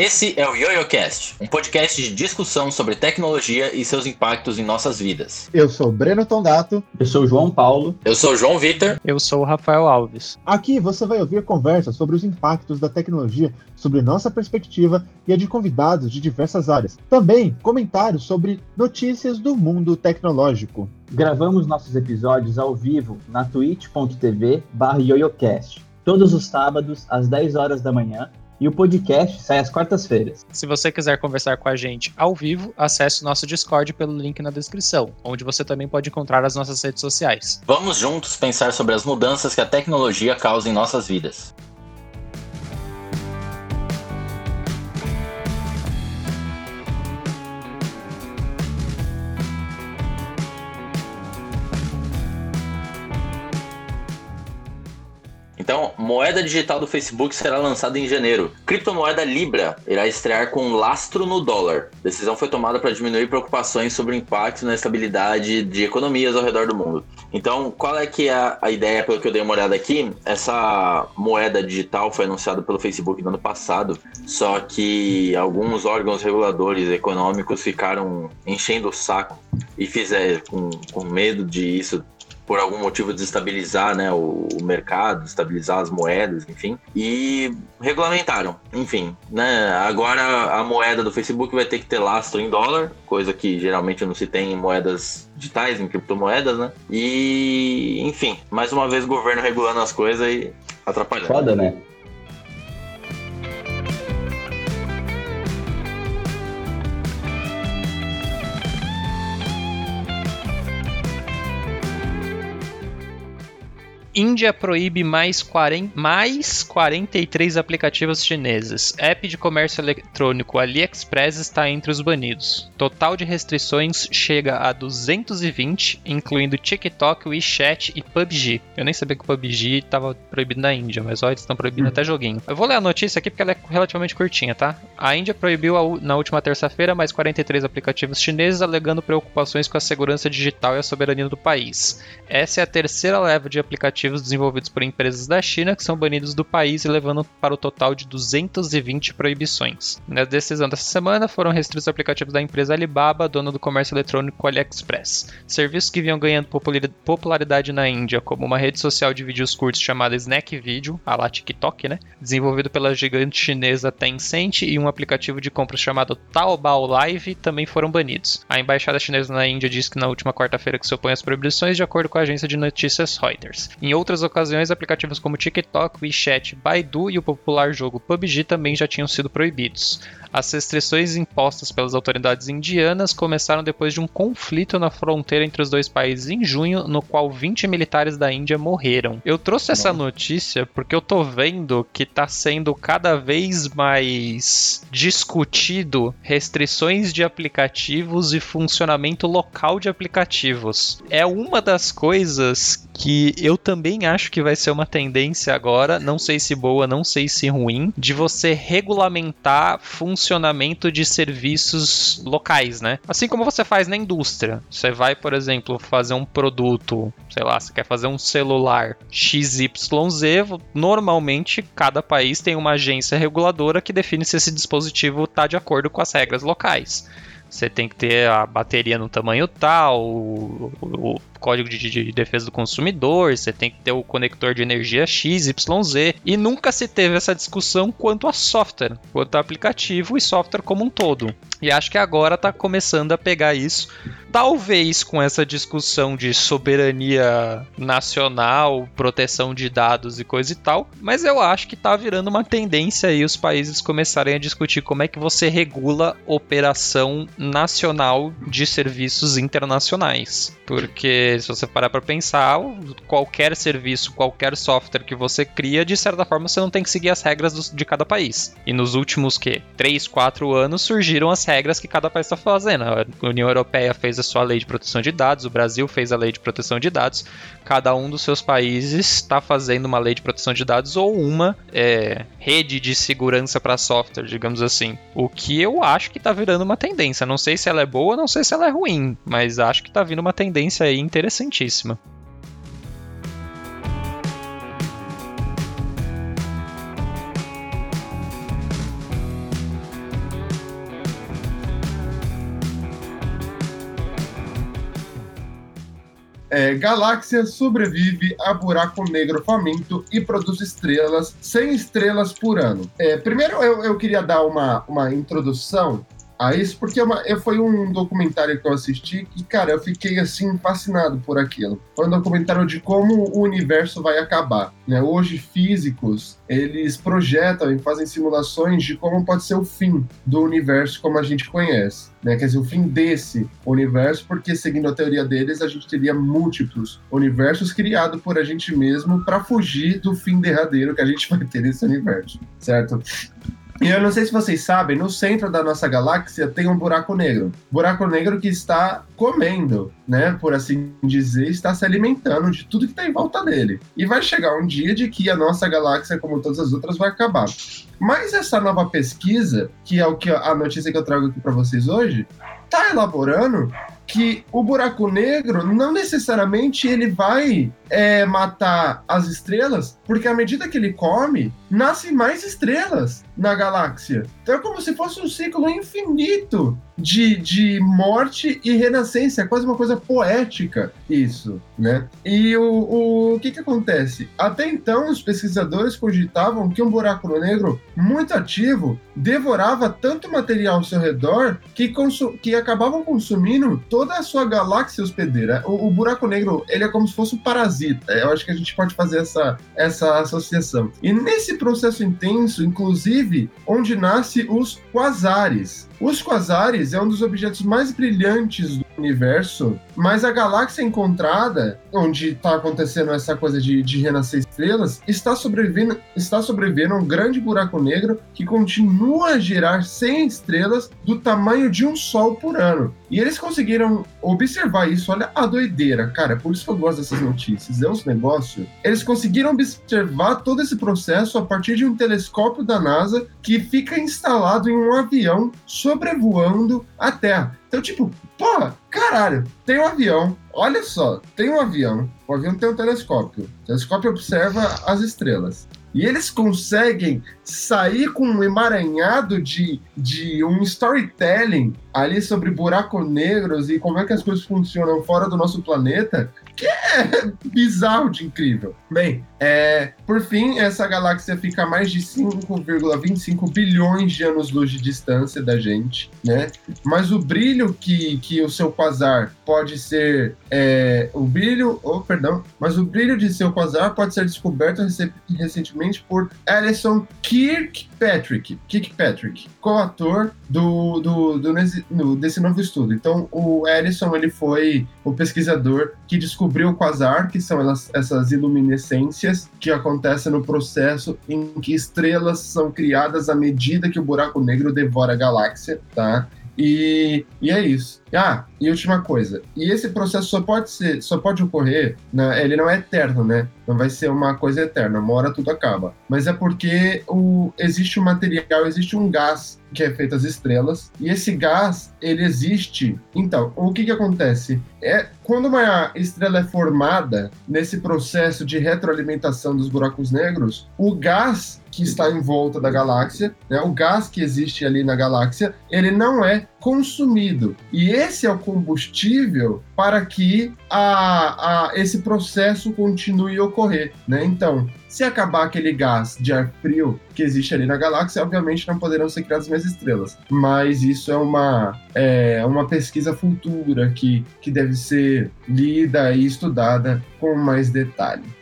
Esse é o YoYoCast, um podcast de discussão sobre tecnologia e seus impactos em nossas vidas. Eu sou Breno Tondato. Eu sou João Paulo. Eu sou João Vitor. Eu sou o Rafael Alves. Aqui você vai ouvir conversas sobre os impactos da tecnologia, sobre nossa perspectiva e a de convidados de diversas áreas. Também comentários sobre notícias do mundo tecnológico. Gravamos nossos episódios ao vivo na twitch.tv/yoyocast, todos os sábados às 10 horas da manhã e o podcast sai às quartas-feiras. Se você quiser conversar com a gente ao vivo, acesse o nosso Discord pelo link na descrição, onde você também pode encontrar as nossas redes sociais. Vamos juntos pensar sobre as mudanças que a tecnologia causa em nossas vidas. Moeda digital do Facebook será lançada em janeiro. Criptomoeda Libra irá estrear com lastro no dólar. Decisão foi tomada para diminuir preocupações sobre o impacto na estabilidade de economias ao redor do mundo. Então, qual é que é a, a ideia, pelo que eu dei uma olhada aqui? Essa moeda digital foi anunciada pelo Facebook no ano passado, só que alguns órgãos reguladores econômicos ficaram enchendo o saco e fizeram com, com medo de isso por algum motivo desestabilizar né, o, o, mercado, estabilizar as moedas, enfim, e regulamentaram. Enfim, né, agora a moeda do Facebook vai ter que ter lastro em dólar, coisa que geralmente não se tem em moedas digitais, em criptomoedas, né? E, enfim, mais uma vez o governo regulando as coisas e atrapalhando. Foda, né? Índia proíbe mais, 40, mais 43 aplicativos chineses. App de comércio eletrônico AliExpress está entre os banidos. Total de restrições chega a 220, incluindo TikTok, WeChat e PUBG. Eu nem sabia que o PUBG estava proibido na Índia, mas olha, eles estão proibindo hum. até joguinho. Eu vou ler a notícia aqui porque ela é relativamente curtinha, tá? A Índia proibiu a, na última terça-feira mais 43 aplicativos chineses, alegando preocupações com a segurança digital e a soberania do país. Essa é a terceira leva de aplicativos aplicativos desenvolvidos por empresas da China que são banidos do país, levando para o total de 220 proibições. Na decisão dessa semana foram restritos aplicativos da empresa Alibaba, dona do comércio eletrônico AliExpress. Serviços que vinham ganhando popularidade na Índia, como uma rede social de vídeos curtos chamada Snack Video, a lá TikTok, né? Desenvolvido pela gigante chinesa Tencent e um aplicativo de compras chamado Taobao Live também foram banidos. A embaixada chinesa na Índia disse que na última quarta-feira que se opõe às proibições, de acordo com a agência de notícias Reuters. Em em outras ocasiões, aplicativos como TikTok, WeChat, Baidu e o popular jogo PUBG também já tinham sido proibidos. As restrições impostas pelas autoridades indianas começaram depois de um conflito na fronteira entre os dois países em junho, no qual 20 militares da Índia morreram. Eu trouxe essa notícia porque eu tô vendo que tá sendo cada vez mais discutido restrições de aplicativos e funcionamento local de aplicativos. É uma das coisas que eu também acho que vai ser uma tendência agora, não sei se boa, não sei se ruim, de você regulamentar funcionamento de serviços locais, né? Assim como você faz na indústria. Você vai, por exemplo, fazer um produto, sei lá, você quer fazer um celular XYZ, normalmente cada país tem uma agência reguladora que define se esse dispositivo está de acordo com as regras locais. Você tem que ter a bateria no tamanho tal, o, o, Código de, de, Defesa do Consumidor, você tem que ter o conector de energia X, YZ, e nunca se teve essa discussão quanto a software, quanto a aplicativo e software como um todo. E acho que agora está começando a pegar isso talvez com essa discussão de soberania nacional, proteção de dados e coisa e tal, mas eu acho que tá virando uma tendência aí os países começarem a discutir como é que você regula operação nacional de serviços internacionais. Porque se você parar para pensar, qualquer serviço, qualquer software que você cria, de certa forma você não tem que seguir as regras de cada país. E nos últimos que 3, 4 anos surgiram as regras que cada país está fazendo. A União Europeia fez a sua lei de proteção de dados, o Brasil fez a lei de proteção de dados, cada um dos seus países está fazendo uma lei de proteção de dados ou uma é, rede de segurança para software, digamos assim. O que eu acho que está virando uma tendência. Não sei se ela é boa, não sei se ela é ruim, mas acho que está vindo uma tendência aí interessantíssima. É, galáxia sobrevive a buraco negro faminto e produz estrelas, 100 estrelas por ano. É, primeiro, eu, eu queria dar uma, uma introdução a isso, porque é uma, foi um documentário que eu assisti que, cara, eu fiquei assim fascinado por aquilo. Foi um documentário de como o universo vai acabar. Né? Hoje, físicos eles projetam e fazem simulações de como pode ser o fim do universo como a gente conhece. Né? Quer dizer, o fim desse universo, porque seguindo a teoria deles, a gente teria múltiplos universos criados por a gente mesmo para fugir do fim derradeiro que a gente vai ter nesse universo, certo? E eu não sei se vocês sabem, no centro da nossa galáxia tem um buraco negro. Buraco negro que está comendo, né? Por assim dizer, está se alimentando de tudo que está em volta dele. E vai chegar um dia de que a nossa galáxia, como todas as outras, vai acabar. Mas essa nova pesquisa, que é o que a notícia que eu trago aqui para vocês hoje, está elaborando que o buraco negro não necessariamente ele vai é, matar as estrelas, porque à medida que ele come, nascem mais estrelas na galáxia. Então é como se fosse um ciclo infinito de, de morte e renascença. É quase uma coisa poética isso, né? E o, o, o que que acontece? Até então, os pesquisadores cogitavam que um buraco negro muito ativo devorava tanto material ao seu redor que, que acabavam consumindo toda a sua galáxia hospedeira. O, o buraco negro, ele é como se fosse um parasita. Eu acho que a gente pode fazer essa, essa associação. E nesse processo intenso, inclusive, onde nasce os quasares. Os quasares é um dos objetos mais brilhantes do universo, mas a galáxia encontrada, onde está acontecendo essa coisa de, de renascer estrelas, está sobrevivendo, está sobrevivendo a um grande buraco negro que continua a gerar 100 estrelas do tamanho de um Sol por ano. E eles conseguiram observar isso. Olha a doideira, cara. Por isso que eu gosto dessas notícias. É uns negócios. Eles conseguiram observar todo esse processo a partir de um telescópio da NASA que fica instalado em um avião sobrevoando a Terra. Então, tipo, pô, caralho, tem um avião. Olha só, tem um avião. O avião tem um telescópio. O telescópio observa as estrelas. E eles conseguem sair com um emaranhado de, de um storytelling ali sobre buracos negros e como é que as coisas funcionam fora do nosso planeta, que é bizarro de incrível. Bem, é, por fim, essa galáxia fica a mais de 5,25 bilhões de anos-luz de distância da gente, né? Mas o brilho que, que o seu quasar pode ser. É, o brilho. Oh, perdão. Mas o brilho de seu quasar pode ser descoberto recentemente por Alison Kirkpatrick, Kirkpatrick, coautor do, do, do, do, desse novo estudo. Então, o Ellison ele foi o pesquisador que descobriu o quasar, que são elas, essas iluminescências que acontecem no processo em que estrelas são criadas à medida que o buraco negro devora a galáxia, tá? E, e é isso. Ah, e última coisa. E esse processo só pode ser, só pode ocorrer, né? Ele não é eterno, né? Não vai ser uma coisa eterna. Uma hora tudo acaba. Mas é porque o, existe um material, existe um gás que é feito as estrelas e esse gás ele existe. Então, o que que acontece é quando uma estrela é formada nesse processo de retroalimentação dos buracos negros, o gás que está em volta da galáxia, né, o gás que existe ali na galáxia, ele não é consumido. E esse é o combustível para que a, a, esse processo continue a ocorrer. Né? Então, se acabar aquele gás de ar frio que existe ali na galáxia, obviamente não poderão ser criadas mais estrelas. Mas isso é uma, é, uma pesquisa futura que, que deve ser lida e estudada com mais detalhe.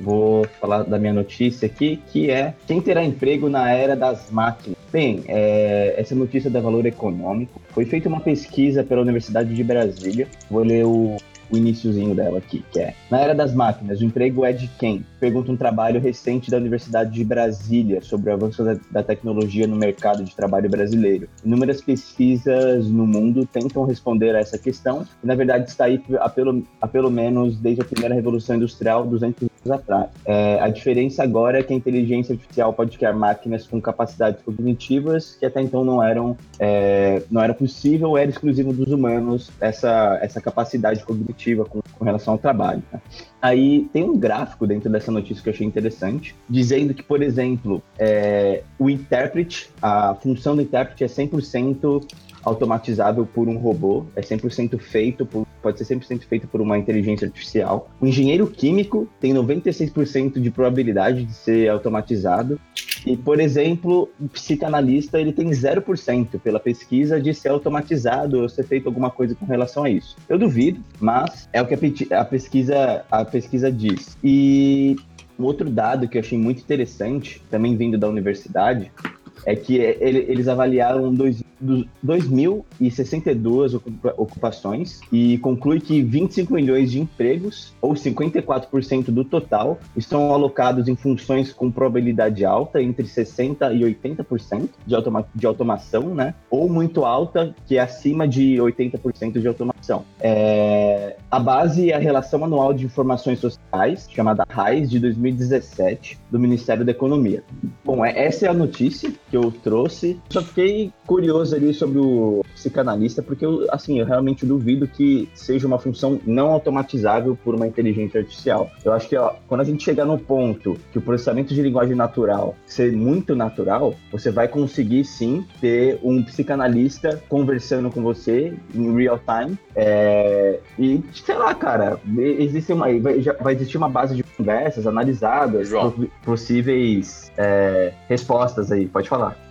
Vou falar da minha notícia aqui, que é quem terá emprego na era das máquinas. Bem, é, essa notícia da Valor Econômico foi feita uma pesquisa pela Universidade de Brasília. Vou ler o o iníciozinho dela aqui, que é Na era das máquinas, o emprego é de quem? Pergunta um trabalho recente da Universidade de Brasília sobre o avanço da, da tecnologia no mercado de trabalho brasileiro. Inúmeras pesquisas no mundo tentam responder a essa questão, e na verdade está aí há pelo, há pelo menos desde a primeira Revolução Industrial, 200 atrás. É, a diferença agora é que a inteligência artificial pode criar máquinas com capacidades cognitivas que até então não eram, é, não era possível, era exclusivo dos humanos essa, essa capacidade cognitiva com, com relação ao trabalho. Né? Aí tem um gráfico dentro dessa notícia que eu achei interessante, dizendo que, por exemplo, é, o intérprete, a função do intérprete é 100% automatizável por um robô, é 100% feito por, pode ser 100% feito por uma inteligência artificial. O engenheiro químico tem 96% de probabilidade de ser automatizado. E, por exemplo, o psicanalista ele tem 0% pela pesquisa de ser automatizado ou ser feito alguma coisa com relação a isso. Eu duvido, mas é o que a, a pesquisa, a pesquisa diz. E um outro dado que eu achei muito interessante, também vindo da universidade, é que eles avaliaram dois, 2.062 ocupações e conclui que 25 milhões de empregos, ou 54% do total, estão alocados em funções com probabilidade alta, entre 60% e 80% de, automa de automação, né? ou muito alta, que é acima de 80% de automação. É... A base é a Relação Anual de Informações Sociais, chamada RAIS, de 2017, do Ministério da Economia. Bom, é, essa é a notícia que eu trouxe. Só fiquei curioso ali sobre o psicanalista, porque eu, assim, eu realmente duvido que seja uma função não automatizável por uma inteligência artificial. Eu acho que ó, quando a gente chegar no ponto que o processamento de linguagem natural ser muito natural, você vai conseguir sim ter um psicanalista conversando com você em real time. É, e, sei lá, cara, existe uma, vai, vai existir uma base de conversas analisadas, possíveis é, respostas aí. Pode falar.